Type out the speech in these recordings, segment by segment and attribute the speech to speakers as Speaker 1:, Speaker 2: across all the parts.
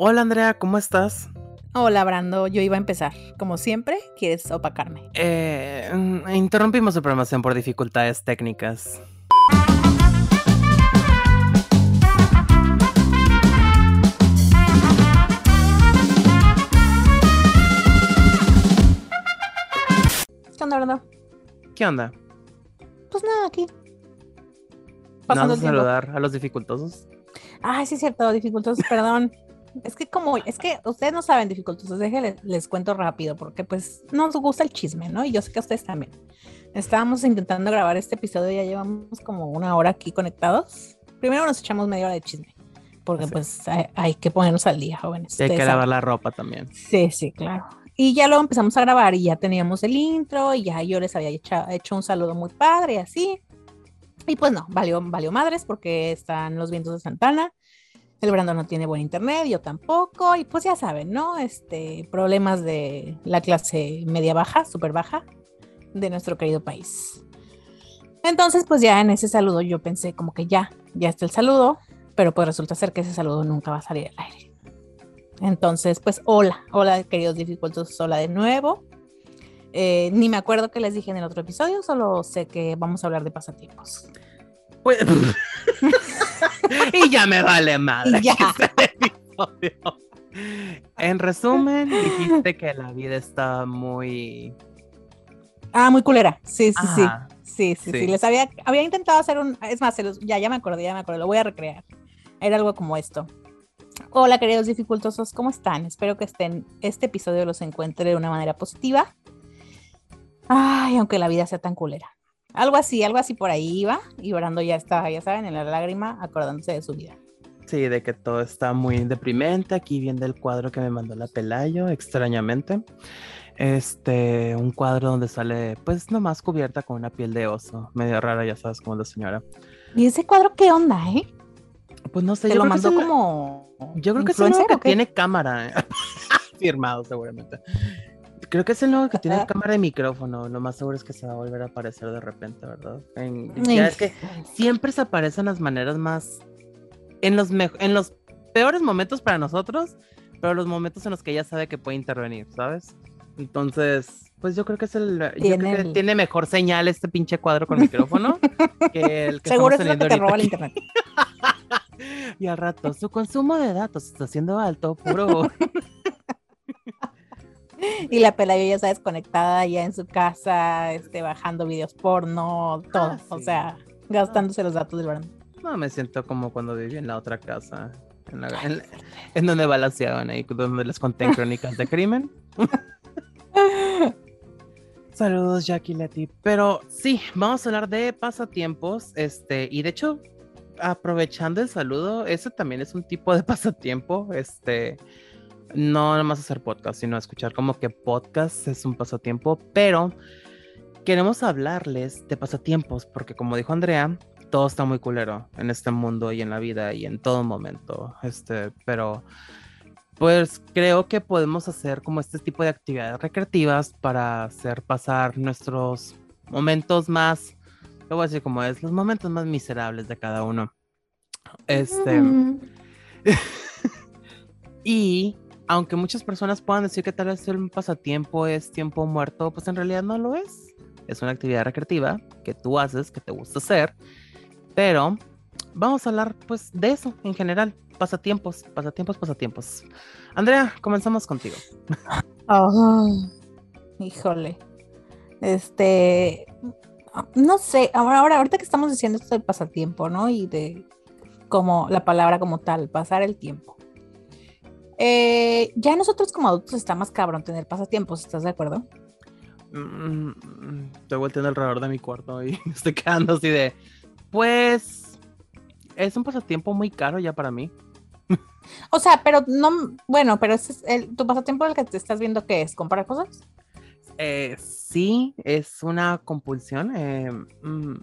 Speaker 1: Hola Andrea, ¿cómo estás?
Speaker 2: Hola Brando, yo iba a empezar. Como siempre, ¿quieres opacarme?
Speaker 1: Eh, mm, interrumpimos su programación por dificultades técnicas.
Speaker 2: ¿Qué onda, Brando?
Speaker 1: ¿Qué onda?
Speaker 2: Pues nada, aquí.
Speaker 1: ¿No
Speaker 2: Pasando tiempo.
Speaker 1: saludar a los dificultosos?
Speaker 2: Ay, sí es cierto, dificultosos, perdón. Es que como, es que ustedes no saben dificultosos, déjenles les cuento rápido, porque pues nos gusta el chisme, ¿no? Y yo sé que a ustedes también. Estábamos intentando grabar este episodio, ya llevamos como una hora aquí conectados. Primero nos echamos media hora de chisme, porque
Speaker 1: Sí.
Speaker 2: pues hay, hay que ponernos al día, jóvenes.
Speaker 1: Y hay que lavar la ropa también.
Speaker 2: Sí, sí, claro. Y ya luego empezamos a grabar y ya teníamos el intro y ya yo les había hecho, hecho un saludo muy padre y así. Y pues no, valió, valió madres porque están los vientos de Santana. El Brando no tiene buen internet, yo tampoco. Y pues ya saben, ¿no? Este, problemas de la clase media baja, súper baja de nuestro querido país. Entonces, pues ya en ese saludo yo pensé como que ya, ya está el saludo, pero pues resulta ser que ese saludo nunca va a salir al aire. Entonces, pues hola, hola queridos dificultos, hola de nuevo. Eh, ni me acuerdo qué les dije en el otro episodio, solo sé que vamos a hablar de pasatiempos.
Speaker 1: Pues- y ya me vale madre.
Speaker 2: Ya.
Speaker 1: que. En resumen, dijiste que la vida está muy.
Speaker 2: Ah, muy culera. Sí, sí, sí. Sí, sí, sí.
Speaker 1: Sí.
Speaker 2: Les había, había intentado hacer un. Es más, se los- ya, ya me acordé, ya me acordé. Lo voy a recrear. Era algo como esto. Hola, queridos dificultosos, ¿cómo están? Espero que estén, este episodio los encuentre de una manera positiva. Ay, aunque la vida sea tan culera. Algo así, algo así por ahí iba. Y Brando ya está, ya saben, en la lágrima, acordándose de su vida.
Speaker 1: Sí, de que todo está muy deprimente. Aquí viendo el cuadro que me mandó la Pelayo, extrañamente. Este, un cuadro donde sale, pues nomás cubierta con una piel de oso. Medio rara, ya sabes, como la señora.
Speaker 2: ¿Y ese cuadro qué onda, eh?
Speaker 1: Pues no sé,
Speaker 2: ¿Te
Speaker 1: yo
Speaker 2: lo
Speaker 1: creo que
Speaker 2: mandó
Speaker 1: es el-
Speaker 2: como.
Speaker 1: Yo creo que es
Speaker 2: influencer
Speaker 1: que tiene cámara. ¿eh? Firmado, seguramente. Creo que es el nuevo que tiene cámara de micrófono. Lo más seguro es que se va a volver a aparecer de repente, ¿verdad? En- ya es que siempre se aparecen las maneras más. En los, en los peores momentos para nosotros, pero los momentos en los que ella sabe que puede intervenir, ¿sabes? Entonces, pues yo creo que es el. yo
Speaker 2: Tiene
Speaker 1: creo que tiene mejor señal este pinche cuadro con micrófono que el que
Speaker 2: Seguro es lo que te roba el internet.
Speaker 1: Y al rato, su consumo de datos está siendo alto, puro.
Speaker 2: Y la Pelayo ya está desconectada ya en su casa, este, bajando videos porno, todo.
Speaker 1: Ah,
Speaker 2: O
Speaker 1: sí.
Speaker 2: sea, gastándose los datos del Brando.
Speaker 1: No, me siento como cuando viví en la otra casa. En, la- en- en donde balanceaban ahí, donde les conté crónicas de crimen. Saludos, Jackie Leti. Pero sí, vamos a hablar de pasatiempos. Este, y de hecho, aprovechando el saludo, ese también es un tipo de pasatiempo. Este, no nada más hacer podcast, sino escuchar como que podcast es un pasatiempo. Pero queremos hablarles de pasatiempos, porque como dijo Andrea, todo está muy culero en este mundo y en la vida y en todo momento. Este, pero pues creo que podemos hacer como este tipo de actividades recreativas para hacer pasar nuestros momentos más, lo voy a decir como es, los momentos más miserables de cada uno. Este,
Speaker 2: Mm.
Speaker 1: y aunque muchas personas puedan decir que tal vez el pasatiempo es tiempo muerto, pues en realidad no lo es. Es una actividad recreativa que tú haces, que te gusta hacer, pero vamos a hablar pues de eso en general. Pasatiempos, pasatiempos, pasatiempos. Andrea, comenzamos contigo.
Speaker 2: Oh, híjole. Este, no sé, ahora, ahora, ahorita que estamos diciendo esto del pasatiempo, ¿no? Y de como la palabra como tal, pasar el tiempo. Eh, ya nosotros como adultos está más cabrón tener pasatiempos, ¿estás de acuerdo?
Speaker 1: Mm, mm, Estoy volteando alrededor de mi cuarto y estoy quedando así de, pues, es un pasatiempo muy caro ya para mí.
Speaker 2: O sea, pero no, bueno, pero ese es el, tu pasatiempo el que te estás viendo que es comprar cosas.
Speaker 1: Eh, sí, es una compulsión. eh, mm,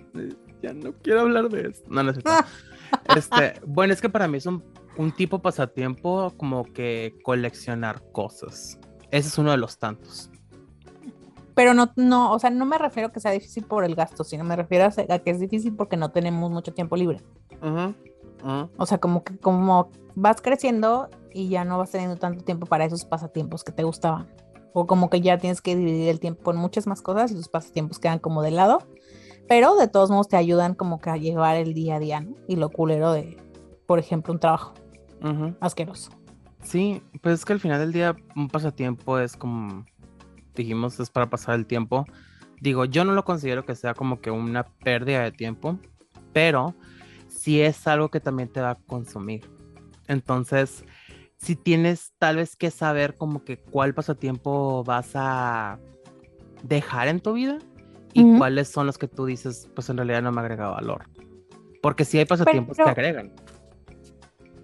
Speaker 1: ya no quiero hablar de eso. No, no es cierto. Este, bueno, es que para mí es un, un tipo pasatiempo como que coleccionar cosas. Ese es uno de los tantos.
Speaker 2: Pero no, no, o sea, no me refiero a que sea difícil por el gasto, sino me refiero a, que es difícil porque no tenemos mucho tiempo libre. O sea, como que como vas creciendo y ya no vas teniendo tanto tiempo para esos pasatiempos que te gustaban. O como que ya tienes que dividir el tiempo en muchas más cosas y los pasatiempos quedan como de lado. Pero de todos modos te ayudan como que a llevar el día a día, ¿no? Y lo culero de, por ejemplo, un trabajo asqueroso.
Speaker 1: Sí, pues es que al final del día un pasatiempo es como, dijimos, es para pasar el tiempo. Digo, yo no lo considero que sea como que una pérdida de tiempo, pero sí es algo que también te va a consumir. Entonces, si tienes tal vez que saber como que cuál pasatiempo vas a dejar en tu vida y cuáles son los que tú dices, pues en realidad no me agrega valor. Porque si hay pasatiempos que agregan.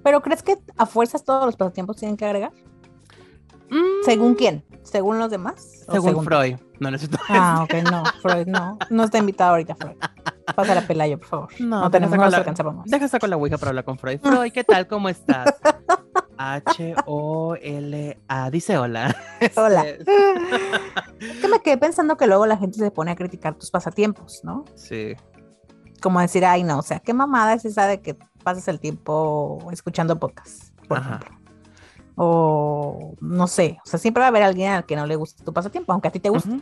Speaker 2: ¿Pero crees que a fuerzas todos los pasatiempos tienen que agregar? ¿Según mm. quién? ¿Según los demás?
Speaker 1: Según, Freud. No necesito.
Speaker 2: Ah, ok, no, Freud no. No está invitado ahorita, Freud. Pasa la Pelayo, por favor. No, no tenemos
Speaker 1: la, Deja sacar la ouija para hablar con Freud. Freud, ¿qué tal? ¿Cómo estás? H-O-L-A. Dice hola.
Speaker 2: Hola. es que me quedé pensando que luego la gente se pone a criticar tus pasatiempos, ¿no?
Speaker 1: Sí.
Speaker 2: Como decir, ay, no, o sea, qué mamada es esa de que pasas el tiempo escuchando podcasts, por ejemplo. O no sé, o sea, siempre va a haber alguien al que no le guste tu pasatiempo, aunque a ti te guste.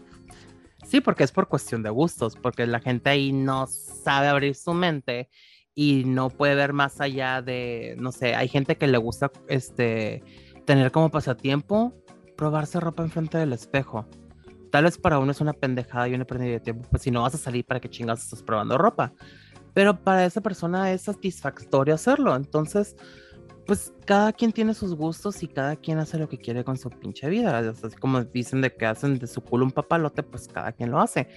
Speaker 1: Sí, porque es por cuestión de gustos, porque la gente ahí no sabe abrir su mente y no puede ver más allá de, no sé, hay gente que le gusta este tener como pasatiempo probarse ropa enfrente del espejo. Tal vez para uno es una pendejada y una pérdida de tiempo, pues si no vas a salir para que chingas estás probando ropa pero para esa persona es satisfactorio hacerlo. Entonces, pues cada quien tiene sus gustos y cada quien hace lo que quiere con su pinche vida. Así como dicen de que hacen de su culo un papalote, pues cada quien lo hace.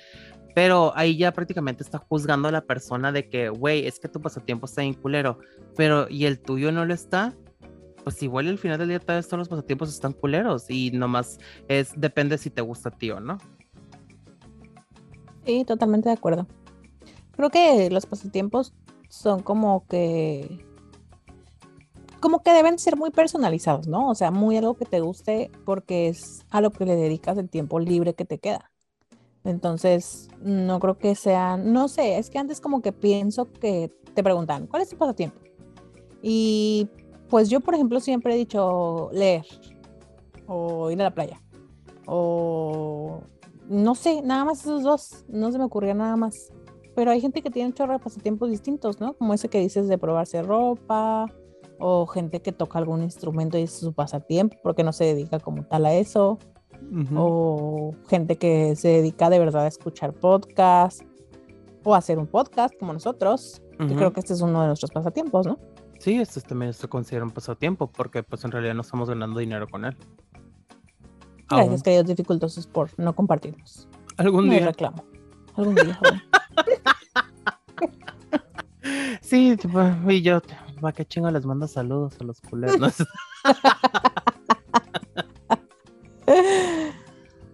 Speaker 1: Pero ahí ya prácticamente está juzgando a la persona de que, güey, es que tu pasatiempo está en culero, pero y el tuyo no lo está. Pues igual al final del día todos los pasatiempos están culeros y nomás es depende si te gusta a ti o no.
Speaker 2: Sí, totalmente de acuerdo. Creo que los pasatiempos son como que como que deben ser muy personalizados, ¿no? O sea, muy algo que te guste porque es a lo que le dedicas el tiempo libre que te queda. Entonces, no creo que sea, no sé, es que antes como que pienso que te preguntan, ¿cuál es tu pasatiempo? Y pues yo, por ejemplo, siempre he dicho leer o ir a la playa o no sé, nada más esos dos, no se me ocurría nada más. Pero hay gente que tiene un chorro de pasatiempos distintos, ¿no? Como ese que dices de probarse ropa, o gente que toca algún instrumento y es su pasatiempo porque no se dedica como tal a eso, o gente que se dedica de verdad a escuchar podcast o a hacer un podcast como nosotros. Yo creo que este es uno de nuestros pasatiempos, ¿no?
Speaker 1: Sí, este también se considera un pasatiempo porque pues en realidad no estamos ganando dinero con él.
Speaker 2: Gracias, queridos dificultosos, por no compartirnos.
Speaker 1: Algún día.
Speaker 2: reclamo. Algún día.
Speaker 1: sí, y yo, va que chingo les mando saludos a los culeros.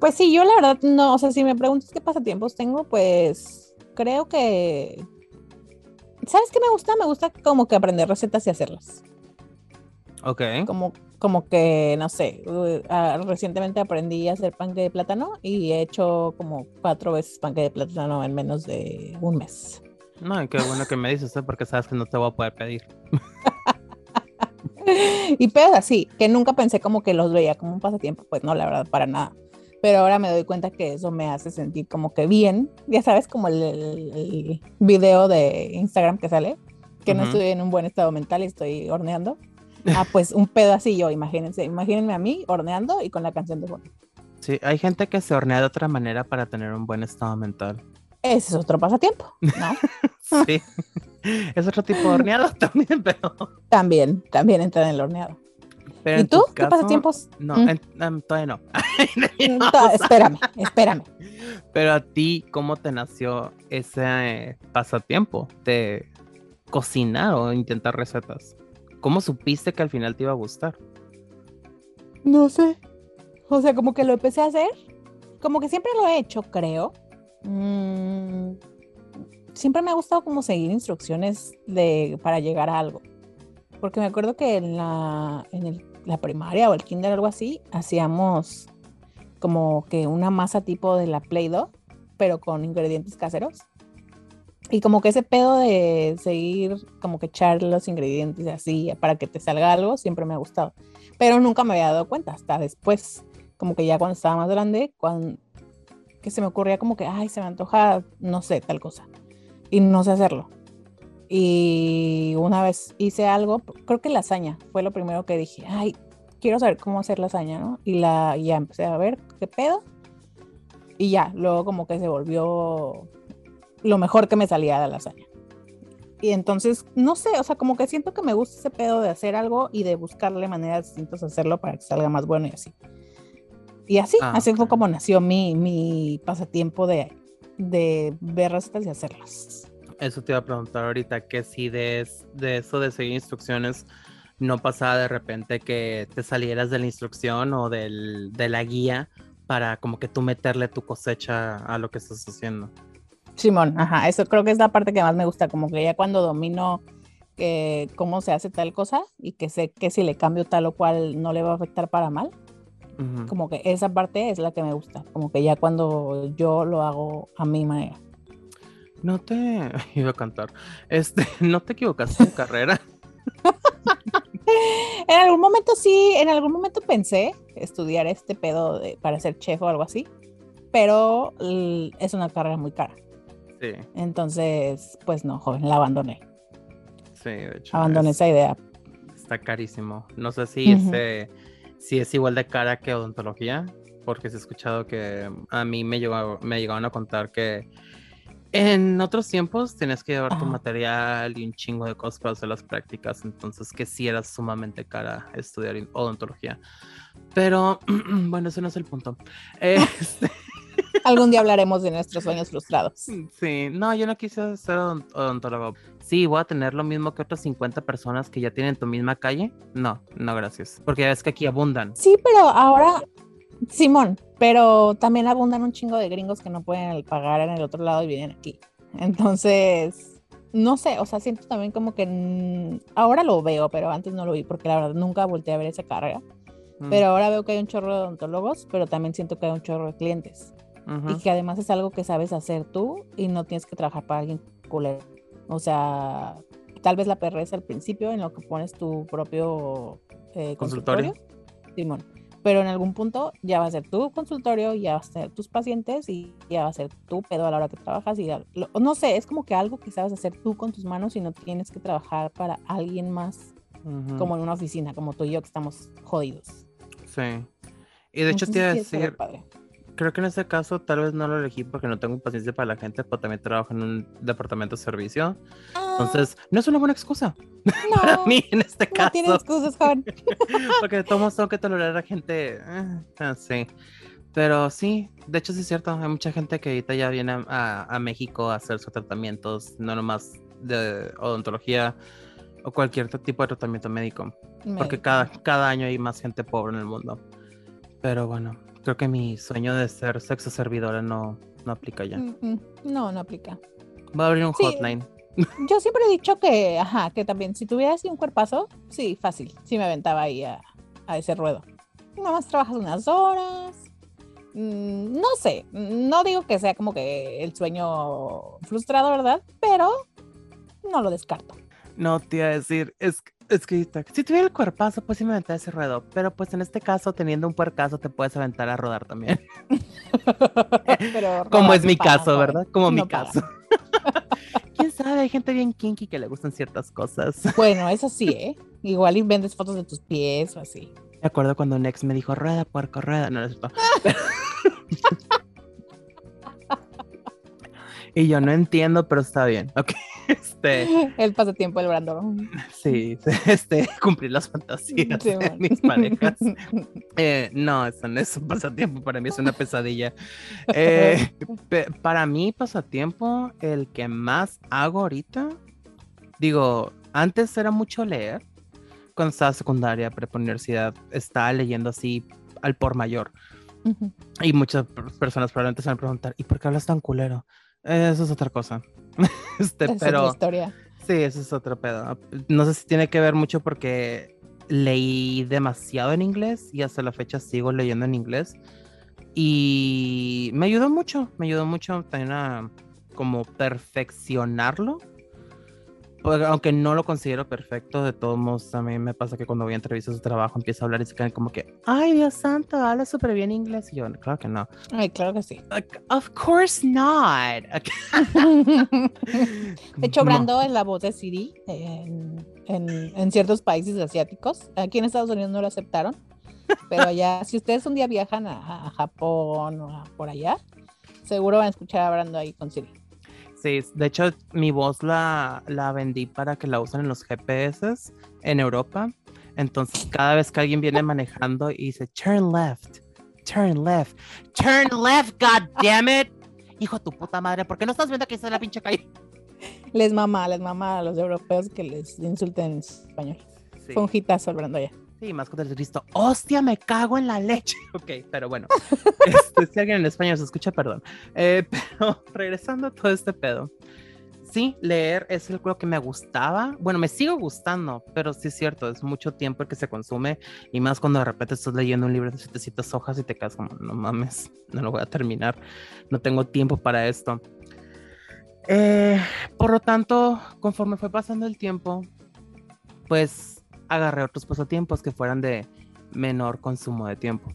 Speaker 2: pues sí, yo la verdad no, o sea, si me preguntas qué pasatiempos tengo, pues creo que ¿Sabes qué me gusta? Me gusta como que aprender recetas y hacerlas.
Speaker 1: Ok.
Speaker 2: Como, como que, no sé, uh, recientemente aprendí a hacer panque de plátano y he hecho como cuatro veces panque de plátano en menos de un mes.
Speaker 1: No, qué bueno que me dices, ¿eh? porque sabes que no te voy a poder pedir.
Speaker 2: y pero así, que nunca pensé como que los veía como un pasatiempo, pues no, la verdad, para nada. Pero ahora me doy cuenta que eso me hace sentir como que bien, ya sabes, como el, video de Instagram que sale, que no estoy en un buen estado mental y estoy horneando. Ah, pues un pedacillo, imagínense, imagínense a mí horneando y con la canción de fondo.
Speaker 1: Sí, hay gente que se hornea de otra manera para tener un buen estado mental.
Speaker 2: Ese es otro pasatiempo, ¿no?
Speaker 1: sí. Es otro tipo de horneado también, pero.
Speaker 2: También, también entra en el horneado. ¿Y tú? ¿Qué pasatiempos?
Speaker 1: No, ¿Mm? em, todavía no.
Speaker 2: espérame, espérame.
Speaker 1: Pero a ti, ¿cómo te nació ese eh, pasatiempo de cocinar o intentar recetas? ¿Cómo supiste que al final te iba a gustar?
Speaker 2: No sé. O sea, como que lo empecé a hacer. Como que siempre lo he hecho, creo. Mm, siempre me ha gustado como seguir instrucciones de, para llegar a algo. Porque me acuerdo que en la, en la primaria o el kinder, algo así, hacíamos como que una masa tipo de la Play-Doh, pero con ingredientes caseros. Y como que ese pedo de seguir, como que echar los ingredientes así para que te salga algo, siempre me ha gustado. Pero nunca me había dado cuenta, hasta después, como que ya cuando estaba más grande, cuando, que se me ocurría como que, ay, se me antoja, no sé, tal cosa. Y no sé hacerlo. Y una vez hice algo, creo que lasaña fue lo primero que dije, ay, quiero saber cómo hacer lasaña, ¿no? Y la, ya empecé a ver qué pedo. Y ya, luego como que se volvió lo mejor que me salía de la lasaña. Y entonces, no sé, o sea, como que siento que me gusta ese pedo de hacer algo y de buscarle maneras distintas de hacerlo para que salga más bueno y así. Y así,
Speaker 1: Ah,
Speaker 2: así fue como nació mi, mi pasatiempo de, de ver recetas y hacerlas.
Speaker 1: Eso te iba a preguntar ahorita, que si de, de eso de seguir instrucciones no pasaba de repente que te salieras de la instrucción o del, de la guía para como que tú meterle tu cosecha a lo que estás haciendo.
Speaker 2: Simón, ajá, eso creo que es la parte que más me gusta, como que ya cuando domino eh, cómo se hace tal cosa y que sé que si le cambio tal o cual no le va a afectar para mal, como que esa parte es la que me gusta, como que ya cuando yo lo hago a mi manera.
Speaker 1: No te iba a cantar. Este, no te equivocaste en carrera.
Speaker 2: En algún momento sí, en algún momento pensé estudiar este pedo de- para ser chef o algo así, pero es una carrera muy cara.
Speaker 1: Sí,
Speaker 2: Entonces, pues no, joven, la abandoné.
Speaker 1: sí, de hecho.
Speaker 2: Abandoné
Speaker 1: es-
Speaker 2: esa idea.
Speaker 1: está carísimo. No sé si,
Speaker 2: Ujú.
Speaker 1: ese- si es igual de cara que odontología, porque he escuchado que a mí me, llegó, me llegaron a contar que en otros tiempos tenías que llevar tu material y un chingo de cosas para hacer las prácticas, entonces que sí era sumamente cara estudiar odontología. Pero bueno, ese no es el punto. Este,
Speaker 2: Algún día hablaremos de nuestros sueños frustrados.
Speaker 1: Sí, no, yo no quise ser odon- odontólogo. Sí, voy a tener lo mismo que otras 50 personas que ya tienen tu misma calle. No, no, gracias. Porque ya ves que aquí abundan.
Speaker 2: Sí, pero ahora, Simón, pero también abundan un chingo de gringos que no pueden pagar en el otro lado y vienen aquí. Entonces, no sé, o sea, siento también como que ahora lo veo, pero antes no lo vi porque la verdad nunca volteé a ver esa carrera.
Speaker 1: Mm,
Speaker 2: Pero ahora veo que hay un chorro de odontólogos, pero también siento que hay un chorro de clientes. Y que además es algo que sabes hacer tú y no tienes que trabajar para alguien culero. O sea, tal vez la perreza al principio en lo que pones tu propio eh,
Speaker 1: Consultorio.
Speaker 2: Simón. Pero en algún punto ya va a ser tu consultorio, ya va a ser tus pacientes y ya va a ser tu pedo a la hora que trabajas. Y lo- no sé, es como que algo que sabes hacer tú con tus manos y no tienes que trabajar para alguien más como en una oficina, como tú y yo que estamos jodidos.
Speaker 1: Sí. Y de hecho te
Speaker 2: Entonces,
Speaker 1: iba a decir. Creo que en este caso tal vez no lo elegí porque no tengo paciencia para la gente, pero también trabajo en un departamento de servicio. Entonces, no es una buena excusa para
Speaker 2: no,
Speaker 1: mí en este
Speaker 2: Ah. no tiene
Speaker 1: caso.
Speaker 2: excusas, joven.
Speaker 1: Porque todos tengo que tolerar a gente eh, así. Pero sí, de hecho sí es cierto. Hay mucha gente que ahorita ya viene a, a- México a hacer sus tratamientos, no nomás de odontología o cualquier tipo de tratamiento médico. Porque
Speaker 2: Médico.
Speaker 1: cada, cada año hay más gente pobre en el mundo. Pero bueno, creo que mi sueño de ser sexo servidora no, no aplica ya.
Speaker 2: Mm, mm, No, no aplica.
Speaker 1: Voy a abrir un
Speaker 2: Sí.
Speaker 1: hotline.
Speaker 2: Yo siempre he dicho que, ajá, que también si tuviera así un cuerpazo, sí, fácil, sí me aventaba ahí a, a ese ruedo. Nada más trabajas unas horas. mm, No sé, no digo que sea como que el sueño frustrado, ¿verdad? Pero no lo descarto.
Speaker 1: No te iba a decir, es, es que si tuviera el cuerpazo, pues sí me aventaba ese ruedo. Pero pues en este caso, teniendo un puercazo, te puedes aventar a rodar también.
Speaker 2: Pero
Speaker 1: Como es mi caso, ¿verdad? Como mi
Speaker 2: no
Speaker 1: caso. Quién sabe, hay gente bien kinky que le gustan ciertas cosas.
Speaker 2: Bueno, eso sí, ¿eh? Igual y vendes fotos de tus pies o así.
Speaker 1: Me acuerdo cuando un ex me dijo, rueda, puerco, rueda. No, no es y yo no entiendo, pero está bien. Ok, este,
Speaker 2: El pasatiempo del Brandon.
Speaker 1: sí, este, cumplir las fantasías
Speaker 2: Sí,
Speaker 1: de mis parejas. Eh, no, eso no es un pasatiempo, para mí es una pesadilla. Eh, para mí, pasatiempo, el que más hago ahorita, digo, antes era mucho leer. Cuando estaba secundaria, prepa universidad, estaba leyendo así al por mayor. Y muchas per- personas probablemente se van a preguntar, ¿y por qué hablas tan culero? Eso es otra cosa. este,
Speaker 2: Es otra
Speaker 1: pero
Speaker 2: historia.
Speaker 1: sí, eso es otro pedo. No sé si tiene que ver mucho porque leí demasiado en inglés y hasta la fecha sigo leyendo en inglés. Y me ayudó mucho, me ayudó mucho también a como perfeccionarlo aunque no lo considero perfecto, de todos modos, a mí me pasa que cuando voy a entrevistas de trabajo empiezo a hablar y se quedan como que, ay, Dios santo, habla súper bien inglés. Y yo, claro que no.
Speaker 2: Ay, claro que sí.
Speaker 1: of course not.
Speaker 2: de hecho, Brando es la voz de Siri en, en, ciertos países asiáticos. Aquí en Estados Unidos no lo aceptaron, pero allá, si ustedes un día viajan a, a Japón o por allá, seguro van a escuchar a Brando ahí con Siri.
Speaker 1: Sí, de hecho mi voz la, la vendí para que la usen en los GPS en Europa. Entonces cada vez que alguien viene manejando y dice turn left, turn left, turn left, god damn it. Hijo de tu puta madre, ¿por qué no estás viendo que está la pinche calle?
Speaker 2: Les mama, les mama a los europeos que les insulten en español. Fue un hitazo allá.
Speaker 1: Sí, más con el Cristo. ¡Hostia, me cago en la leche! Ok, pero bueno. Este, si alguien en español se escucha, perdón. Eh, pero regresando a todo este pedo. Sí, leer es lo que me gustaba. Bueno, me sigo gustando, pero sí es cierto, es mucho tiempo el que se consume. Y más cuando de repente estás leyendo un libro de 700 hojas y te quedas como, no mames, no lo voy a terminar. No tengo tiempo para esto. Eh, por lo tanto, conforme fue pasando el tiempo, pues agarré otros pasatiempos que fueran de menor consumo de tiempo.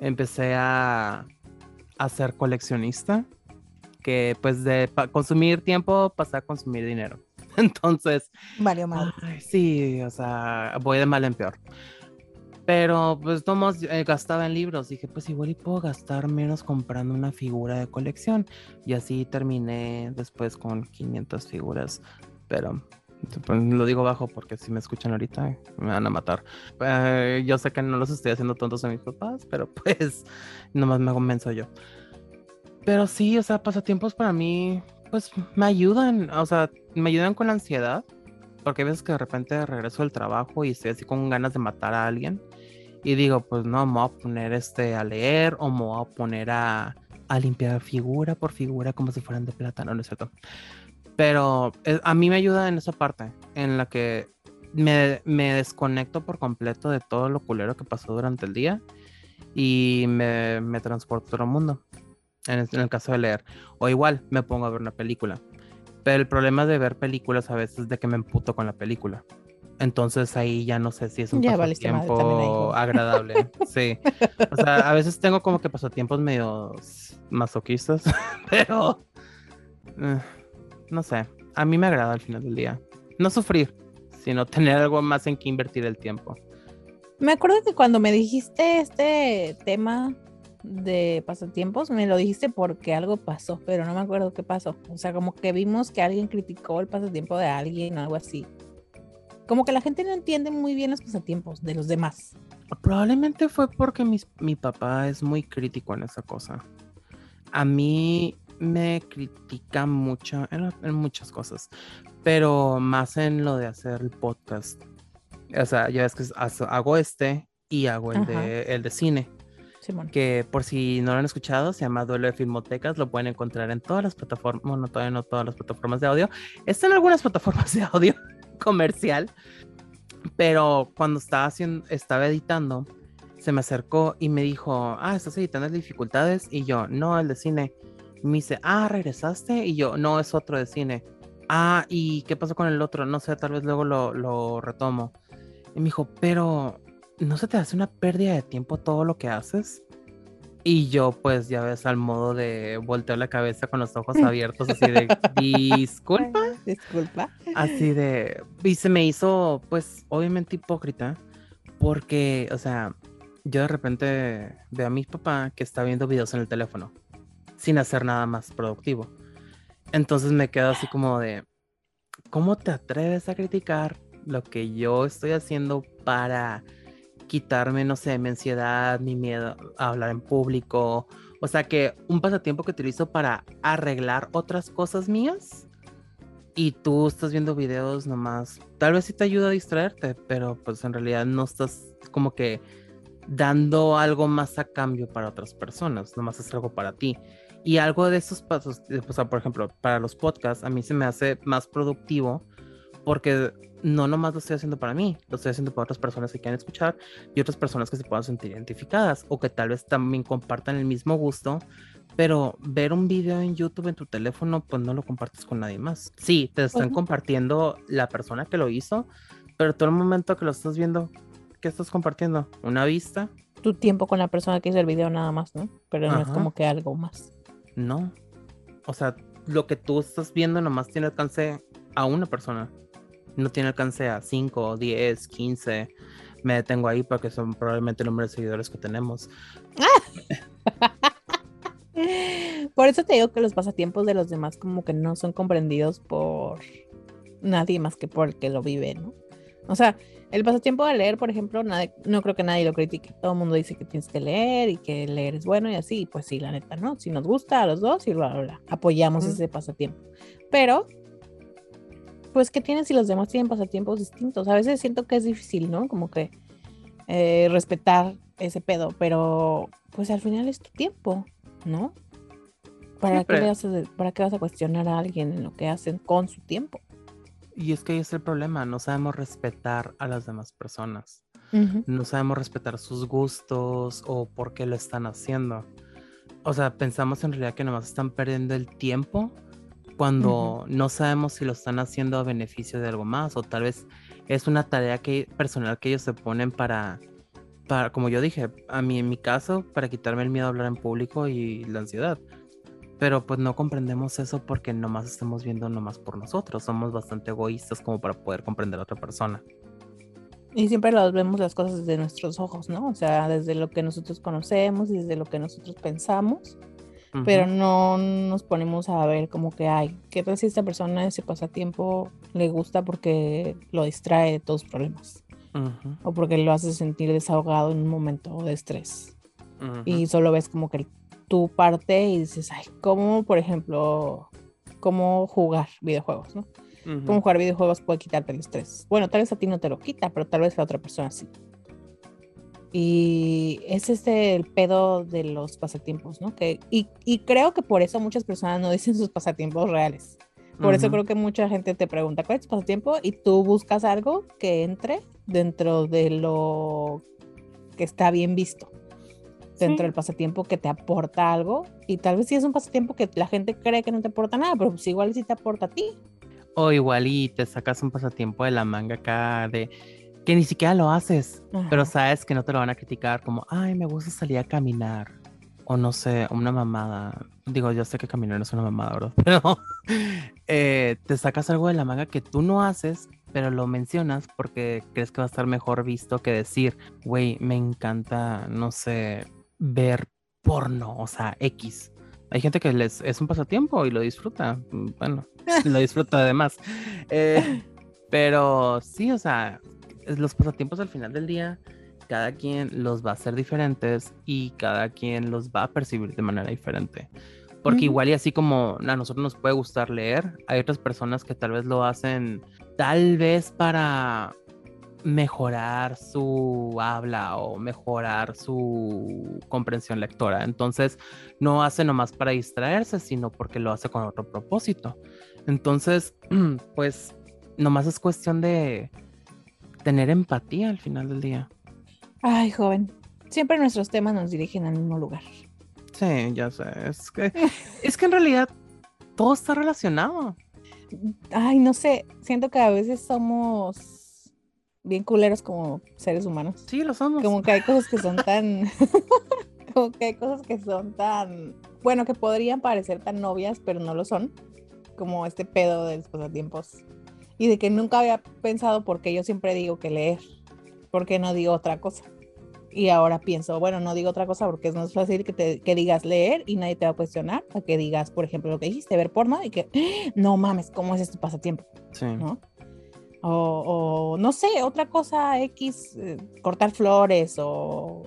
Speaker 1: Empecé a, a ser coleccionista, que pues de consumir tiempo pasé a consumir dinero. Entonces,
Speaker 2: Mario mal.
Speaker 1: sí, o sea, voy de mal en peor. Pero pues Tomás eh, gastaba en libros. Dije, pues igual y puedo gastar menos comprando una figura de colección. Y así terminé después con 500 figuras. Pero lo digo bajo porque si me escuchan ahorita me van a matar. Eh, yo sé que no los estoy haciendo tontos a mis papás, pero pues nomás me convenzo yo. Pero sí, o sea, pasatiempos para mí, pues me ayudan, o sea, me ayudan con la ansiedad, porque hay veces que de repente regreso del trabajo y estoy así con ganas de matar a alguien y digo, pues no, me voy a poner este a leer o me voy a poner a, a limpiar figura por figura como si fueran de plata, no, no es cierto. Pero eh, a mí me ayuda en esa parte, en la que me, desconecto por completo de todo lo culero que pasó durante el día y me, me transporto a otro mundo, en el, caso de leer. O igual, me pongo a ver una película. Pero el problema de ver películas a veces es de que me emputo con la película. Entonces ahí ya no sé si es un pasatiempo agradable. sí. O sea, a veces tengo como que pasatiempos medio masoquistas, pero... Eh, no sé, a mí me agrada al final del día. No sufrir, sino tener algo más en que invertir el tiempo.
Speaker 2: Me acuerdo que cuando me dijiste este tema de pasatiempos, me lo dijiste porque algo pasó, pero no me acuerdo qué pasó. O sea, como que vimos que alguien criticó el pasatiempo de alguien o algo así. Como que la gente no entiende muy bien los pasatiempos de los demás.
Speaker 1: Probablemente fue porque mi papá es muy crítico en esa cosa. A mí me critica mucho en, muchas cosas, pero más en lo de hacer el podcast. O sea, ya ves que hago este y hago el, de, el de cine. Que por si no lo han escuchado, se llama Duelo de Filmotecas. Lo pueden encontrar en todas las plataformas, bueno, todavía no todas las plataformas de audio. Está en algunas plataformas de audio comercial, pero cuando estaba haciendo, estaba editando, se me acercó y me dijo, ah, estás editando dificultades. Y yo, no, el de cine me dice, ah, regresaste. Y yo, no, es otro de cine. Ah, ¿y qué pasó con el otro? No sé, tal vez luego lo, retomo. Y me dijo, pero ¿no se te hace una pérdida de tiempo todo lo que haces? Y yo, pues, ya ves, al modo de voltear la cabeza con los ojos abiertos, así de, disculpa.
Speaker 2: Disculpa.
Speaker 1: Así de, y se me hizo, pues, obviamente hipócrita, porque, o sea, yo de repente veo a mi papá que está viendo videos en el teléfono sin hacer nada más productivo. Entonces me quedo así como de, ¿cómo te atreves a criticar lo que yo estoy haciendo para quitarme, no sé, mi ansiedad, mi miedo a hablar en público? O sea que un pasatiempo que utilizo para arreglar otras cosas mías y tú estás viendo videos nomás, tal vez sí te ayuda a distraerte, pero pues en realidad no estás como que dando algo más a cambio para otras personas, nomás es algo para ti. Y algo de esos pasos, o sea, por ejemplo, para los podcasts, a mí se me hace más productivo porque no nomás lo estoy haciendo para mí, lo estoy haciendo para otras personas que quieran escuchar y otras personas que se puedan sentir identificadas o que tal vez también compartan el mismo gusto, pero ver un video en YouTube en tu teléfono, pues no lo compartes con nadie más. Sí, te están compartiendo la persona que lo hizo, pero todo el momento que lo estás viendo, ¿qué estás compartiendo? ¿Una vista?
Speaker 2: Tu tiempo con la persona que hizo el video nada más, ¿no? Pero no es como que algo más.
Speaker 1: No. O sea, lo que tú estás viendo nomás tiene alcance a una persona. No tiene alcance a 5, 10, 15. Me detengo ahí porque son probablemente el número de seguidores que tenemos.
Speaker 2: Por eso te digo que los pasatiempos de los demás como que no son comprendidos por nadie más que por el que lo vive, ¿no? O sea, el pasatiempo de leer, por ejemplo, no creo que nadie lo critique. Todo el mundo dice que tienes que leer y que leer es bueno y así. Pues sí, la neta, ¿no? Si nos gusta a los dos y bla, bla, bla. Apoyamos ese pasatiempo. Pero, pues, ¿qué tienes si los demás tienen pasatiempos distintos? A veces siento que es difícil, ¿no? Como que eh, respetar ese pedo, pero pues al final es tu tiempo, ¿no? ¿Para, qué ¿Para qué vas a cuestionar a alguien en lo que hacen con su tiempo?
Speaker 1: Y es que ahí es el problema, no sabemos respetar a las demás personas. No sabemos respetar sus gustos o por qué lo están haciendo. O sea, pensamos en realidad que nomás están perdiendo el tiempo cuando no sabemos si lo están haciendo a beneficio de algo más o tal vez es una tarea que, personal que ellos se ponen para, para, como yo dije, a mí en mi caso, para quitarme el miedo a hablar en público y la ansiedad. Pero pues no comprendemos eso porque nomás estamos viendo nomás por nosotros. Somos bastante egoístas como para poder comprender a otra persona.
Speaker 2: Y siempre las vemos las cosas desde nuestros ojos, ¿no? O sea, desde lo que nosotros conocemos y desde lo que nosotros pensamos. Pero no nos ponemos a ver como que, ay, ¿qué tal si esta persona ese pasatiempo le gusta porque lo distrae de todos los problemas? O porque lo hace sentir desahogado en un momento de estrés. Y solo ves como que el tu parte y dices, ay, ¿cómo, por ejemplo, cómo jugar videojuegos, ¿no? Cómo jugar videojuegos puede quitarte el estrés. Bueno, tal vez a ti no te lo quita, pero tal vez a otra persona sí. Y es este el pedo de los pasatiempos, ¿no? Que, y, y, creo que por eso muchas personas no dicen sus pasatiempos reales. Por eso creo que mucha gente te pregunta, ¿cuál es tu pasatiempo? Y tú buscas algo que entre dentro de lo que está bien visto dentro del pasatiempo que te aporta algo y tal vez si es un pasatiempo que la gente cree que no te aporta nada, pero pues igual sí te aporta a ti.
Speaker 1: O igual y te sacas un pasatiempo de la manga acá de que ni siquiera lo haces, pero sabes que no te lo van a criticar como, ay, me gusta salir a caminar. O no sé, una mamada. Digo, yo sé que caminar no es una mamada, bro. Pero eh, te sacas algo de la manga que tú no haces, pero lo mencionas porque crees que va a estar mejor visto que decir, güey, me encanta, no sé, ver porno, o sea, X. Hay gente que les es un pasatiempo y lo disfruta. Mm, bueno, lo disfruta además. Eh, pero sí, o sea, los pasatiempos al final del día, cada quien los va a hacer diferentes y cada quien los va a percibir de manera diferente. Porque igual y así como a nosotros nos puede gustar leer, hay otras personas que tal vez lo hacen tal vez para mejorar su habla o mejorar su comprensión lectora. Entonces, no hace nomás para distraerse, sino porque lo hace con otro propósito. Entonces, pues, nomás es cuestión de tener empatía al final del día.
Speaker 2: Ay, joven, siempre nuestros temas nos dirigen al mismo lugar.
Speaker 1: Sí, ya sé. Es que, es que en realidad todo está relacionado.
Speaker 2: Ay, no sé, siento que a veces somos bien culeros como seres humanos.
Speaker 1: Sí, lo somos.
Speaker 2: Como que hay cosas que son tan. como que hay cosas que son tan. Bueno, que podrían parecer tan novias, pero no lo son. Como este pedo de los pasatiempos. Y de que nunca había pensado porque yo siempre digo que leer. Porque no digo otra cosa. Y ahora pienso, bueno, no digo otra cosa porque es más fácil que, te, que digas leer y nadie te va a cuestionar. A que digas, por ejemplo, lo que dijiste, ver porno y que, no mames, ¿cómo es este pasatiempo? Sí. ¿No? O, no sé, otra cosa X, eh, cortar flores o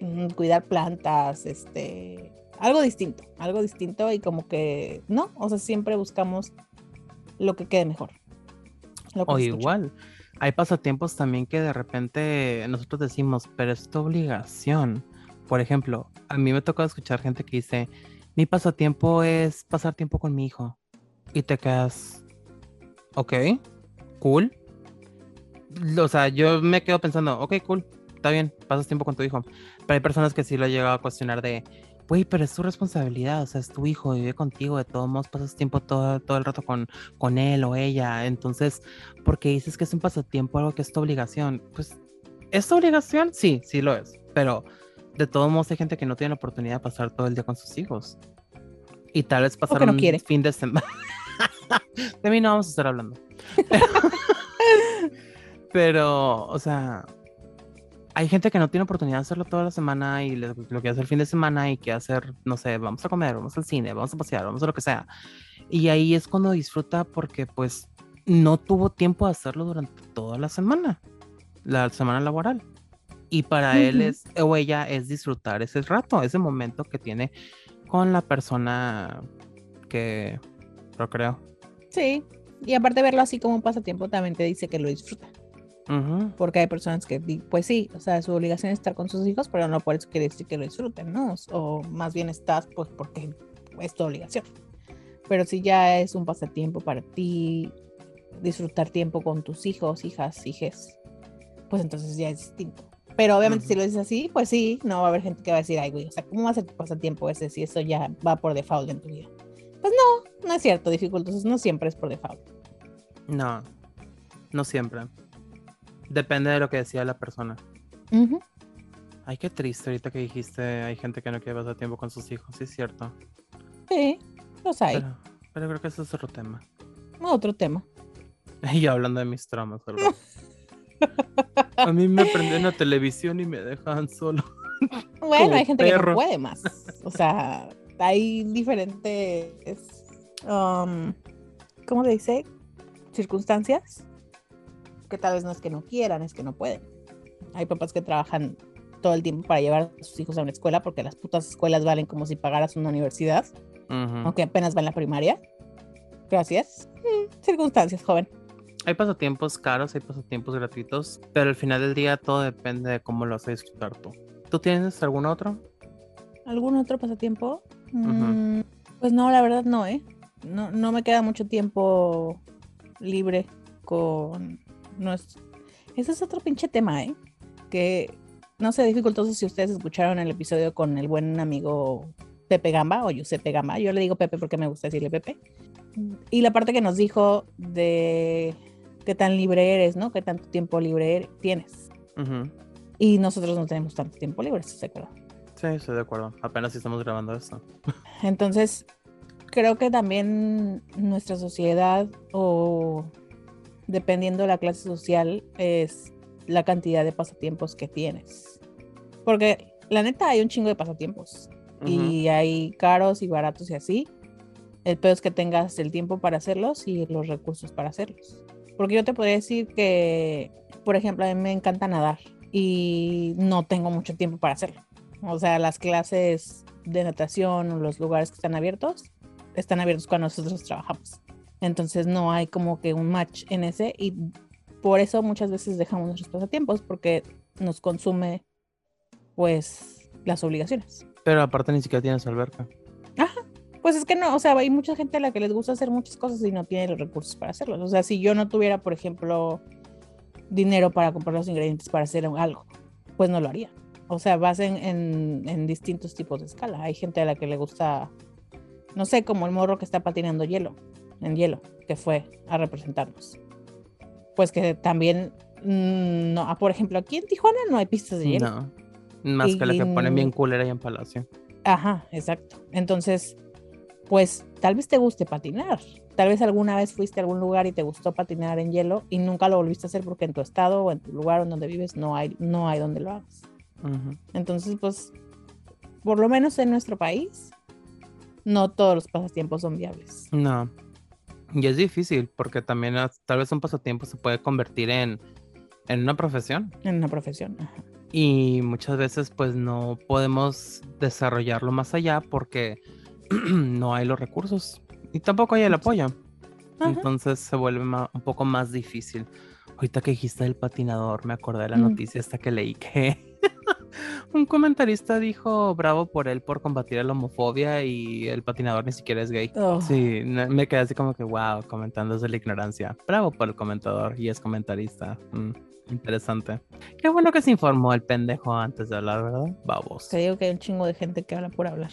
Speaker 2: mm, cuidar plantas, este, algo distinto, algo distinto y como que, no, o sea, siempre buscamos lo que quede mejor.
Speaker 1: o igual, hay pasatiempos también que de repente nosotros decimos, pero es tu obligación. Por ejemplo, a mí me toca escuchar gente que dice, mi pasatiempo es pasar tiempo con mi hijo. Y te quedas, ok, cool. O sea, yo me quedo pensando, ok, cool, está bien, pasas tiempo con tu hijo. Pero hay personas que sí lo han llegado a cuestionar de, güey, pero es tu responsabilidad, o sea, es tu hijo, vive contigo, de todos modos pasas tiempo todo, todo el rato con, con él o ella. Entonces, porque dices que es un pasatiempo, algo que es tu obligación, pues, ¿es tu obligación? Sí, sí lo es. Pero de todos modos hay gente que no tiene la oportunidad de pasar todo el día con sus hijos. Y tal vez pasar
Speaker 2: no
Speaker 1: un
Speaker 2: quiere.
Speaker 1: fin de semana. de mí no vamos a estar hablando. Pero, o sea, hay gente que no tiene oportunidad de hacerlo toda la semana y le- lo que hace el fin de semana y que hacer, no sé, vamos a comer, vamos al cine, vamos a pasear, vamos a lo que sea. Y ahí es cuando disfruta porque pues no tuvo tiempo de hacerlo durante toda la semana, la semana laboral. Y para él es, o ella es disfrutar ese rato, ese momento que tiene con la persona que procreó.
Speaker 2: Sí, y aparte verlo así como un pasatiempo, también te dice que lo disfruta.
Speaker 1: Ujú,
Speaker 2: Porque hay personas que, pues sí, o sea, su obligación es estar con sus hijos, pero no por eso quiere decir que lo disfruten, ¿no? O más bien estás, pues porque es tu obligación. Pero si ya es un pasatiempo para ti, disfrutar tiempo con tus hijos, hijas, hijes, pues entonces ya es distinto. Pero obviamente si
Speaker 1: Ujú.
Speaker 2: lo dices así, pues sí, no va a haber gente que va a decir, ay, güey, o sea, ¿cómo va a ser tu pasatiempo ese si eso ya va por default en tu vida? Pues no, no es cierto, dificultosos no siempre es por default.
Speaker 1: No, no siempre. Depende de lo que decía la persona.
Speaker 2: Ujú.
Speaker 1: Ay, qué triste ahorita que dijiste, hay gente que no quiere pasar tiempo con sus hijos, sí es cierto.
Speaker 2: Sí, los hay.
Speaker 1: Pero, pero creo que eso es otro tema.
Speaker 2: Otro tema.
Speaker 1: Y hablando de mis traumas, ¿verdad? A mí me prenden la televisión y me dejan solo.
Speaker 2: Bueno, hay gente que no puede más. O sea, hay diferentes, um, ¿cómo se dice? Circunstancias que tal vez no es que no quieran, es que no pueden. Hay papás que trabajan todo el tiempo para llevar a sus hijos a una escuela porque las putas escuelas valen como si pagaras una universidad, aunque apenas va en la primaria. Gracias. Mm, circunstancias, joven.
Speaker 1: Hay pasatiempos caros, hay pasatiempos gratuitos, pero al final del día todo depende de cómo lo vas a disfrutar tú. ¿Tú tienes algún otro?
Speaker 2: ¿Algún otro pasatiempo? Mm, Pues no, la verdad no, ¿eh? No, no me queda mucho tiempo libre con nuestro... Ese es otro pinche tema, ¿eh? Que no sé, dificultoso si ustedes escucharon el episodio con el buen amigo Pepe Gamba o Giuseppe Gamba. Yo le digo Pepe porque me gusta decirle Pepe. Y la parte que nos dijo de qué tan libre eres, ¿no? Qué tanto tiempo libre eres- tienes. Y nosotros no tenemos tanto tiempo libre, ¿estás de acuerdo?
Speaker 1: Sí, estoy de acuerdo. Apenas si estamos grabando esto.
Speaker 2: Entonces, creo que también nuestra sociedad o dependiendo de la clase social es la cantidad de pasatiempos que tienes. Porque la neta hay un chingo de pasatiempos
Speaker 1: Ujú.
Speaker 2: y hay caros y baratos y así. El peor es que tengas el tiempo para hacerlos y los recursos para hacerlos. Porque yo te podría decir que, por ejemplo, a mí me encanta nadar y no tengo mucho tiempo para hacerlo. O sea, las clases de natación o los lugares que están abiertos están abiertos cuando nosotros trabajamos. Entonces no hay como que un match en ese y por eso muchas veces dejamos nuestros pasatiempos porque nos consume pues las obligaciones.
Speaker 1: Pero aparte ni siquiera tienes alberca.
Speaker 2: Pues es que no, o sea, hay mucha gente a la que les gusta hacer muchas cosas y no tiene los recursos para hacerlos. O sea, si yo no tuviera, por ejemplo, dinero para comprar los ingredientes para hacer algo, pues no lo haría. O sea, vas en, en, en distintos tipos de escala. Hay gente a la que le gusta, no sé, como el morro que está patinando hielo, en hielo, que fue a representarnos. Pues que también, mm, no, ah, por ejemplo, aquí en Tijuana no hay pistas de hielo.
Speaker 1: No. Más que la que ponen bien cool ahí en Palacio.
Speaker 2: Ajá, exacto. Entonces, pues tal vez te guste patinar. Tal vez alguna vez fuiste a algún lugar y te gustó patinar en hielo y nunca lo volviste a hacer porque en tu estado o en tu lugar en donde vives no hay, no hay donde lo hagas. Entonces, pues, por lo menos en nuestro país, no todos los pasatiempos son viables.
Speaker 1: No. Y es difícil porque también tal vez un pasatiempo se puede convertir en, en una profesión.
Speaker 2: En una profesión. Ajá.
Speaker 1: Y muchas veces pues no podemos desarrollarlo más allá porque no hay los recursos y tampoco hay el apoyo.
Speaker 2: Ajá.
Speaker 1: Entonces se vuelve un poco más difícil. Ahorita que dijiste del patinador, me acordé de la
Speaker 2: Mm.
Speaker 1: noticia esta que leí que Un comentarista dijo bravo por él por combatir la homofobia y el patinador ni siquiera es gay.
Speaker 2: Oh.
Speaker 1: Sí, me quedé así como que wow, comentando desde la ignorancia. Bravo por el comentador y es comentarista. Mm, interesante. Qué bueno que se informó el pendejo antes de hablar, ¿verdad? Vamos.
Speaker 2: Te digo que hay un chingo de gente que habla por hablar.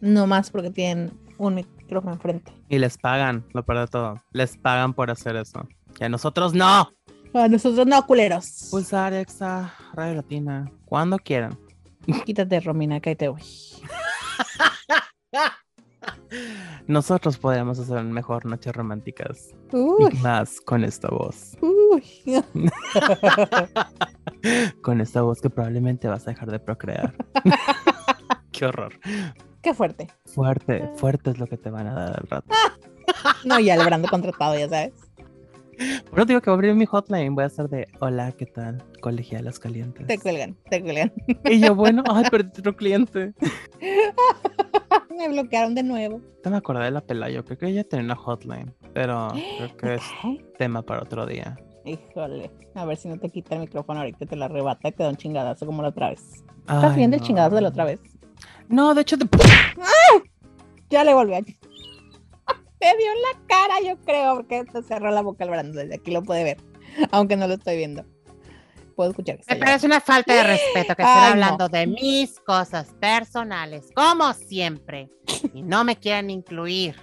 Speaker 2: No más porque tienen un micrófono enfrente.
Speaker 1: Y les pagan, lo peor de todo. Les pagan por hacer eso. Y a nosotros no.
Speaker 2: A nosotros no, culeros.
Speaker 1: Pulsar Exa, Radio Latina, cuando quieran.
Speaker 2: Quítate, Romina, que te voy.
Speaker 1: Nosotros podríamos hacer mejor noches románticas.
Speaker 2: Uy,
Speaker 1: Y más con esta voz.
Speaker 2: uy.
Speaker 1: con esta voz que probablemente vas a dejar de procrear. Qué horror.
Speaker 2: Qué fuerte.
Speaker 1: Fuerte, fuerte es lo que te van a dar al rato.
Speaker 2: No, ya el Brando contratado, ya sabes.
Speaker 1: Por eso digo que voy a abrir mi hotline. Voy a hacer de hola, ¿qué tal? Colegialas calientes.
Speaker 2: Te cuelgan, te cuelgan.
Speaker 1: Y yo, bueno, ay, perdí otro cliente.
Speaker 2: Me bloquearon de nuevo.
Speaker 1: No me acordé de la Pelayo. Creo que ella tenía una hotline. Pero creo que es tema para otro día.
Speaker 2: Híjole, a ver si no te quita el micrófono ahorita, te la arrebata y te da un chingadazo como la otra vez.
Speaker 1: Ay,
Speaker 2: ¿Estás viendo el chingadazo de la otra vez?
Speaker 1: No, de hecho, te...
Speaker 2: Ya le volvió a... Te dio en la cara, yo creo, porque te cerró la boca el Brando. Desde aquí lo puede ver, aunque no lo estoy viendo. Puedo escuchar que
Speaker 3: Me parece una falta de respeto que estén
Speaker 2: no.
Speaker 3: hablando de mis cosas personales, como siempre, y no me quieran incluir.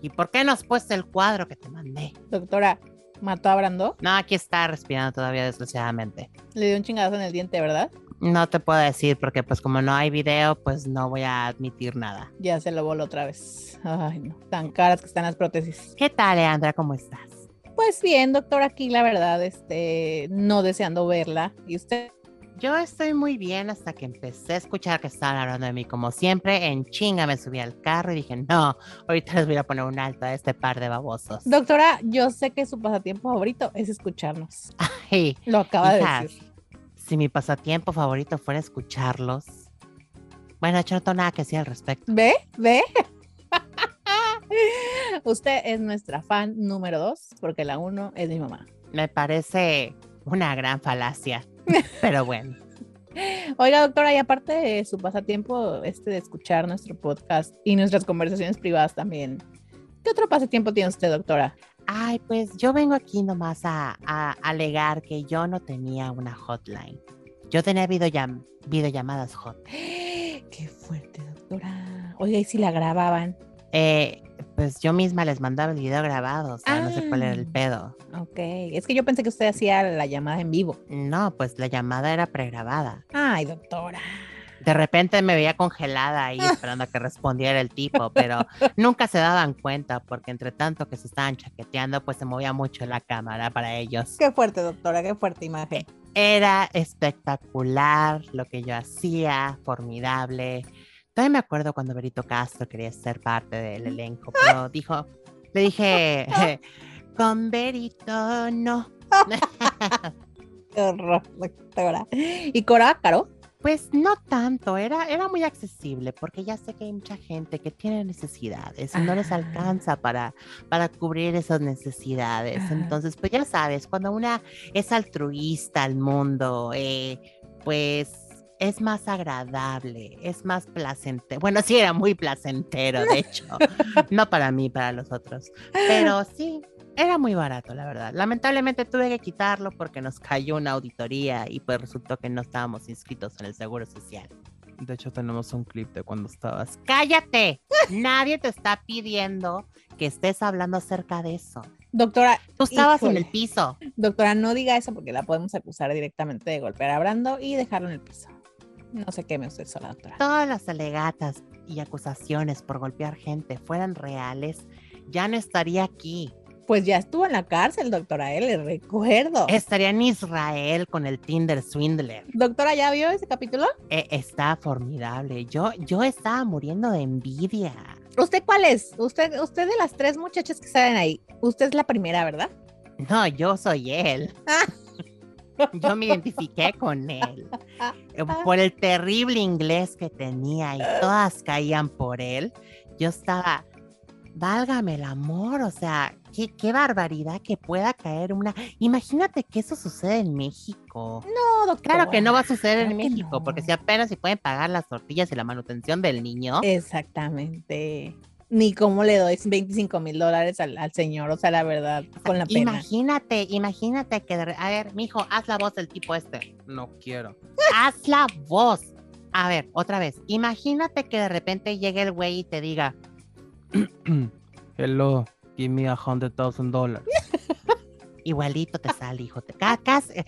Speaker 3: ¿Y por qué no has puesto el cuadro que te mandé?
Speaker 2: Doctora, ¿mató a Brando?
Speaker 3: No, aquí está respirando todavía, desgraciadamente.
Speaker 2: Le dio un chingadazo en el diente, ¿verdad?
Speaker 3: No te puedo decir porque pues como no hay video, pues no voy a admitir nada.
Speaker 2: Ya se lo voló otra vez. Ay, no. Tan caras que están las prótesis.
Speaker 3: ¿Qué tal, Leandra? ¿Cómo estás?
Speaker 2: Pues bien, doctora, aquí la verdad, este, no deseando verla. ¿Y usted?
Speaker 3: Yo estoy muy bien hasta que empecé a escuchar que estaban hablando de mí. Como siempre, en chinga me subí al carro y dije, no, ahorita les voy a poner un alto a este par de babosos.
Speaker 2: Doctora, yo sé que su pasatiempo favorito es escucharnos.
Speaker 3: Hey,
Speaker 2: Lo acaba de decir.
Speaker 3: Si mi pasatiempo favorito fuera escucharlos. Bueno, hecho no tengo nada que decir al respecto.
Speaker 2: ¿Ve? ¿Ve? Usted es nuestra fan número dos, porque la uno es mi mamá.
Speaker 3: Me parece una gran falacia. Pero bueno,
Speaker 2: Oiga, doctora, y aparte de su pasatiempo, este de escuchar nuestro podcast y nuestras conversaciones privadas también, ¿qué otro pasatiempo tiene usted, doctora?
Speaker 3: Ay, pues yo vengo aquí nomás a, a alegar que yo no tenía una hotline. Yo tenía videollam- videollamadas hot.
Speaker 2: Qué fuerte, doctora. Oiga, ¿y si la grababan?
Speaker 3: Eh, pues yo misma les mandaba el video grabado, o sea, no sé cuál era el
Speaker 2: Ah.
Speaker 3: pedo.
Speaker 2: Ok, es que yo pensé que usted hacía la llamada en vivo.
Speaker 3: No, pues la llamada era pregrabada.
Speaker 2: Ay, doctora.
Speaker 3: De repente me veía congelada ahí esperando a que respondiera el tipo, pero nunca se daban cuenta porque entre tanto que se estaban chaqueteando, pues se movía mucho la cámara para ellos.
Speaker 2: Qué fuerte, doctora, qué fuerte imagen.
Speaker 3: Era espectacular lo que yo hacía, formidable. Todavía me acuerdo cuando Berito Castro quería ser parte del elenco, pero dijo, le dije, con Berito no.
Speaker 2: Qué horror, doctora. ¿Y cobraba caro?
Speaker 3: Pues no tanto, era, era muy accesible porque ya sé que hay mucha gente que tiene necesidades y no les alcanza para, para cubrir esas necesidades. Entonces, pues ya sabes, cuando una es altruista al mundo, eh, pues es más agradable, es más placentero. Bueno, sí, era muy placentero, de hecho, no para mí, para los otros, pero sí. Era muy barato, la verdad. Lamentablemente tuve que quitarlo porque nos cayó una auditoría y pues resultó que no estábamos inscritos en el Seguro Social.
Speaker 1: De hecho, tenemos un clip de cuando estabas.
Speaker 3: ¡Cállate! Nadie te está pidiendo que estés hablando acerca de eso.
Speaker 2: Doctora,
Speaker 3: Tú estabas en el
Speaker 2: Híjole.
Speaker 3: piso.
Speaker 2: doctora, no diga eso porque la podemos acusar directamente de golpear a Brando y dejarlo en el piso. No se queme usted sola, doctora.
Speaker 3: Todas las alegatas y acusaciones por golpear gente fueran reales, ya no estaría aquí.
Speaker 2: Pues ya estuvo en la cárcel, doctora, él le recuerdo.
Speaker 3: Estaría en Israel con el Tinder Swindler.
Speaker 2: Doctora, ¿ya vio ese capítulo?
Speaker 3: Eh, está formidable. Yo, yo estaba muriendo de envidia.
Speaker 2: ¿Usted cuál es? Usted, usted de las tres muchachas que salen ahí, usted es la primera, ¿verdad?
Speaker 3: No, yo soy él. Yo me identifiqué con él. Eh, Por el terrible inglés que tenía y todas caían por él. Yo estaba válgame el amor, o sea, qué, qué barbaridad que pueda caer una. Imagínate que eso sucede en México.
Speaker 2: No, doctora.
Speaker 3: Claro que no va a suceder en
Speaker 2: claro
Speaker 3: México, porque si apenas si pueden pagar las tortillas y la manutención del niño.
Speaker 2: Exactamente. Ni cómo le doy 25 mil dólares al, al señor, o sea, la verdad, con la pena.
Speaker 3: Imagínate, imagínate que, de re- a ver, mijo, haz la voz del tipo este.
Speaker 1: No quiero.
Speaker 3: Haz la voz. A ver, otra vez. Imagínate que de repente llegue el güey y te diga,
Speaker 1: Hello, give me a hundred thousand dollars.
Speaker 3: igualito te sale, hijo. Te cacas, eh,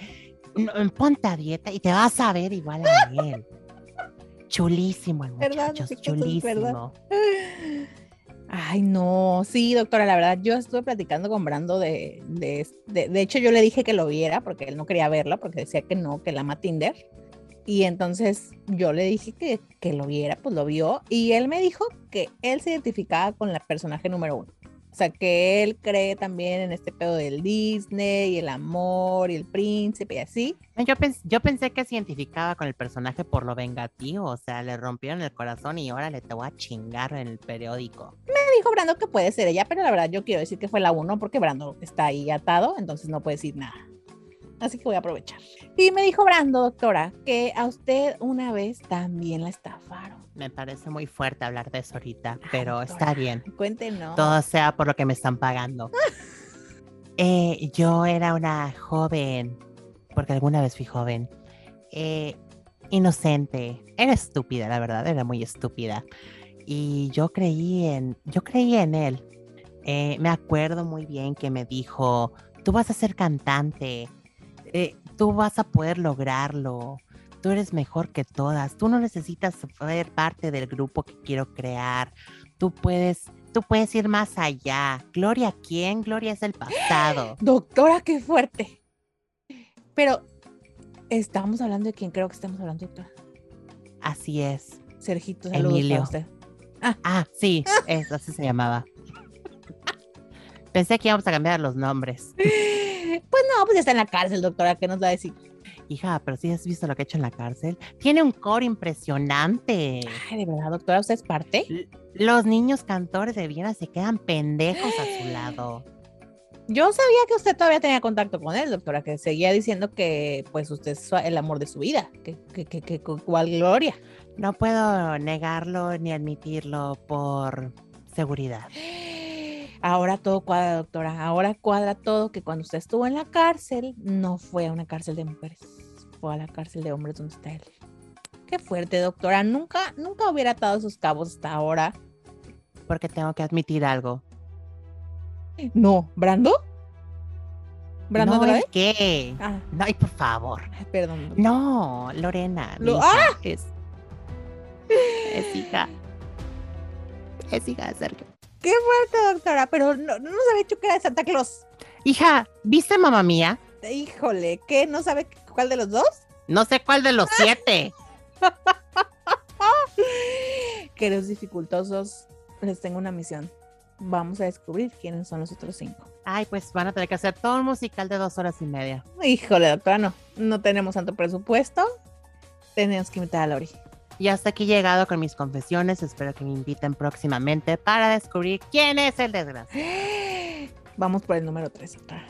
Speaker 3: no, ponte a dieta y te vas a ver igual a él. Chulísimo el muchacho, chulísimo.
Speaker 2: Ay, no, sí, doctora, la verdad, yo estuve platicando con Brando de, de, de, de hecho yo le dije que lo viera porque él no quería verla porque decía que no, que la ama Tinder. Y entonces yo le dije que, que lo viera, pues lo vio y él me dijo que él se identificaba con la personaje número uno. O sea, que él cree también en este pedo del Disney y el amor y el príncipe y así.
Speaker 3: Yo, pens- yo pensé que se identificaba con el personaje por lo vengativo, o sea, le rompieron el corazón y órale, te voy a chingar en el periódico.
Speaker 2: Me dijo Brando que puede ser ella, pero la verdad yo quiero decir que fue la uno porque Brando está ahí atado, entonces no puede decir nada. Así que voy a aprovechar. Y me dijo Brando, doctora, que a usted una vez también la estafaron.
Speaker 3: Me parece muy fuerte hablar de eso ahorita, pero
Speaker 2: doctora.
Speaker 3: está bien.
Speaker 2: Cuéntenos.
Speaker 3: Todo sea por lo que me están pagando. Eh, yo era una joven, porque alguna vez fui joven, eh, inocente. Era estúpida, la verdad, era muy estúpida. Y yo creí en, yo creí en él. Eh, me acuerdo muy bien que me dijo, tú vas a ser cantante, eh, tú vas a poder lograrlo, tú eres mejor que todas, tú no necesitas ser parte del grupo que quiero crear, tú puedes, tú puedes ir más allá. Gloria, ¿quién? Gloria es el pasado.
Speaker 2: Doctora, qué fuerte. Pero estamos hablando de quién creo que estamos hablando, doctora.
Speaker 3: Así es.
Speaker 2: Sergito, saludos
Speaker 3: Emilio.
Speaker 2: para usted.
Speaker 3: Ah, sí, es, así se llamaba. Pensé que íbamos a cambiar los nombres.
Speaker 2: Pues no, pues ya está en la cárcel, doctora, ¿qué nos va a decir?
Speaker 3: Hija, pero si has visto lo que ha hecho en la cárcel. Tiene un coro impresionante.
Speaker 2: Ay, de verdad, doctora, ¿usted es parte?
Speaker 3: L- Los niños cantores de Viena se quedan pendejos a su lado.
Speaker 2: Yo sabía que usted todavía tenía contacto con él, doctora, que seguía diciendo que pues usted es el amor de su vida, que, que, que, que cu- cuál gloria.
Speaker 3: No puedo negarlo ni admitirlo por seguridad.
Speaker 2: Ahora todo cuadra, doctora, ahora cuadra todo que cuando usted estuvo en la cárcel, no fue a una cárcel de mujeres, fue a la cárcel de hombres donde está él. Qué fuerte, doctora, nunca, nunca hubiera atado esos cabos hasta ahora.
Speaker 3: Porque tengo que admitir algo.
Speaker 2: No, ¿Brando? ¿Brando
Speaker 3: no, qué?
Speaker 2: Ah,
Speaker 3: No, ay, por favor.
Speaker 2: perdón. doctora.
Speaker 3: No, Lorena.
Speaker 2: Lo-
Speaker 3: hija,
Speaker 2: ¡Ah!
Speaker 3: Es, es hija. Es hija de Sergio.
Speaker 2: Qué fuerte, doctora, pero no, no nos había dicho que era de Santa Claus.
Speaker 3: Hija, ¿viste mamá mía?
Speaker 2: Híjole, ¿qué? ¿No sabe cuál de los dos?
Speaker 3: No sé cuál de los siete.
Speaker 2: Queridos dificultosos, les tengo una misión. Vamos a descubrir quiénes son los otros cinco.
Speaker 3: Ay, pues van a tener que hacer todo un musical de dos horas y media.
Speaker 2: Híjole, doctora, no. No tenemos tanto presupuesto. Tenemos que invitar a Lori.
Speaker 3: Y hasta aquí he llegado con mis confesiones. Espero que me inviten próximamente para descubrir quién es el desgraciado.
Speaker 2: Vamos por el número tres, doctora.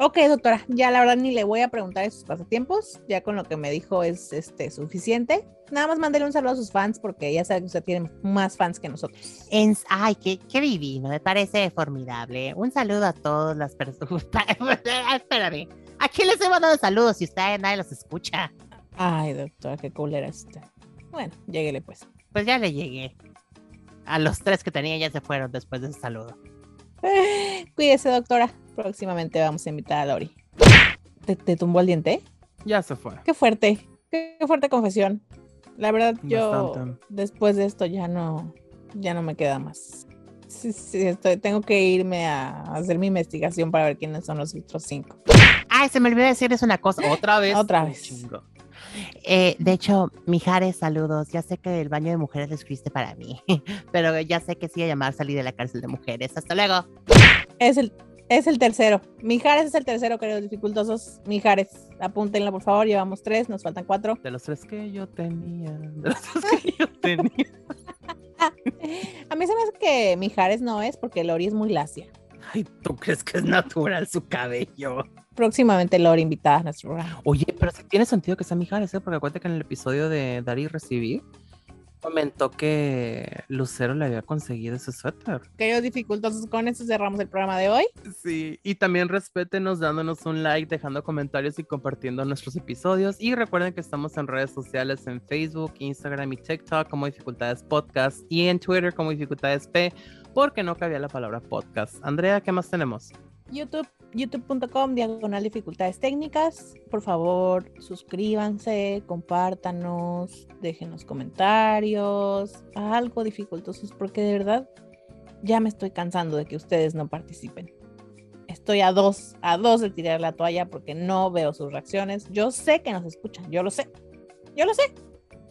Speaker 2: Ok, doctora, ya la verdad ni le voy a preguntar de sus pasatiempos. Ya con lo que me dijo es este suficiente. Nada más mándele un saludo a sus fans porque ya sabe que usted tiene más fans que nosotros.
Speaker 3: En- ay, qué, qué divino, me parece formidable. Un saludo a todas las personas. Espérame, ¿a quién les estoy mandando saludos si usted nadie los escucha?
Speaker 2: Ay, doctora, qué culera es usted. Bueno, lléguele pues.
Speaker 3: Pues ya le llegué. A los tres que tenía ya se fueron después de ese saludo.
Speaker 2: Cuídese, doctora. Próximamente vamos a invitar a Lori. ¿Te, te tumbó el diente?
Speaker 1: Ya se fue.
Speaker 2: Qué fuerte. Qué, qué fuerte confesión. La verdad, yo
Speaker 1: Bastante.
Speaker 2: después de esto ya no, ya no me queda más. Sí, sí, estoy, tengo que irme a hacer mi investigación para ver quiénes son los otros cinco.
Speaker 3: Ay, se me olvidó decirles una cosa. Otra vez.
Speaker 2: Otra vez.
Speaker 1: chingo.
Speaker 3: Eh, de hecho, Mijares, saludos. Ya sé que el baño de mujeres lo escribiste para mí, pero ya sé que sí a llamar salir de la cárcel de mujeres. Hasta luego.
Speaker 2: Es el, es el tercero. Mijares es el tercero, queridos dificultosos. Mijares, apúntenlo por favor. Llevamos tres, nos faltan cuatro.
Speaker 1: De los tres que yo tenía. De los tres que yo tenía.
Speaker 2: A mí se me hace que Mijares no es porque Lori es muy lacia.
Speaker 1: Ay, ¿tú crees que es natural su cabello?
Speaker 2: Próximamente Lori invitada a nuestro programa.
Speaker 1: Oye, pero sí tiene sentido que sea Mijares, ¿eh? Porque acuérdate que en el episodio de Dar y Recibir comentó que Lucero le había conseguido ese suéter.
Speaker 2: Queridos dificultosos, con eso cerramos el programa de hoy.
Speaker 1: Sí, y también respétenos dándonos un like, dejando comentarios y compartiendo nuestros episodios. Y recuerden que estamos en redes sociales en Facebook, Instagram y TikTok como Dificultades Podcast y en Twitter como Dificultades P, porque no cabía la palabra podcast. Andrea, ¿qué más tenemos?
Speaker 2: YouTube, youtube.com, diagonal dificultades técnicas. Por favor, suscríbanse, compártanos, déjenos comentarios, algo dificultosos, porque de verdad ya me estoy cansando de que ustedes no participen. Estoy a dos, a dos de tirar la toalla porque no veo sus reacciones. Yo sé que nos escuchan, yo lo sé, yo lo sé,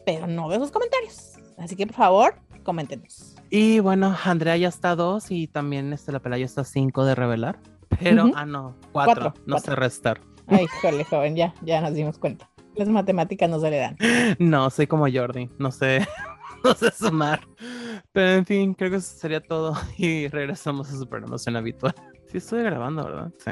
Speaker 2: pero no veo sus comentarios. Así que por favor, coméntenos.
Speaker 1: Y bueno, Andrea ya está a dos y también este, la Pelayo está a cinco de revelar. Pero, ah, no, cuatro. no sé restar.
Speaker 2: Ay, híjole, joven, ya, ya nos dimos cuenta. Las matemáticas no se le dan.
Speaker 1: No, soy como Jordi, no sé, no sé sumar. Pero en fin, creo que eso sería todo y regresamos a su programación habitual. Sí, estoy grabando, ¿verdad? Sí.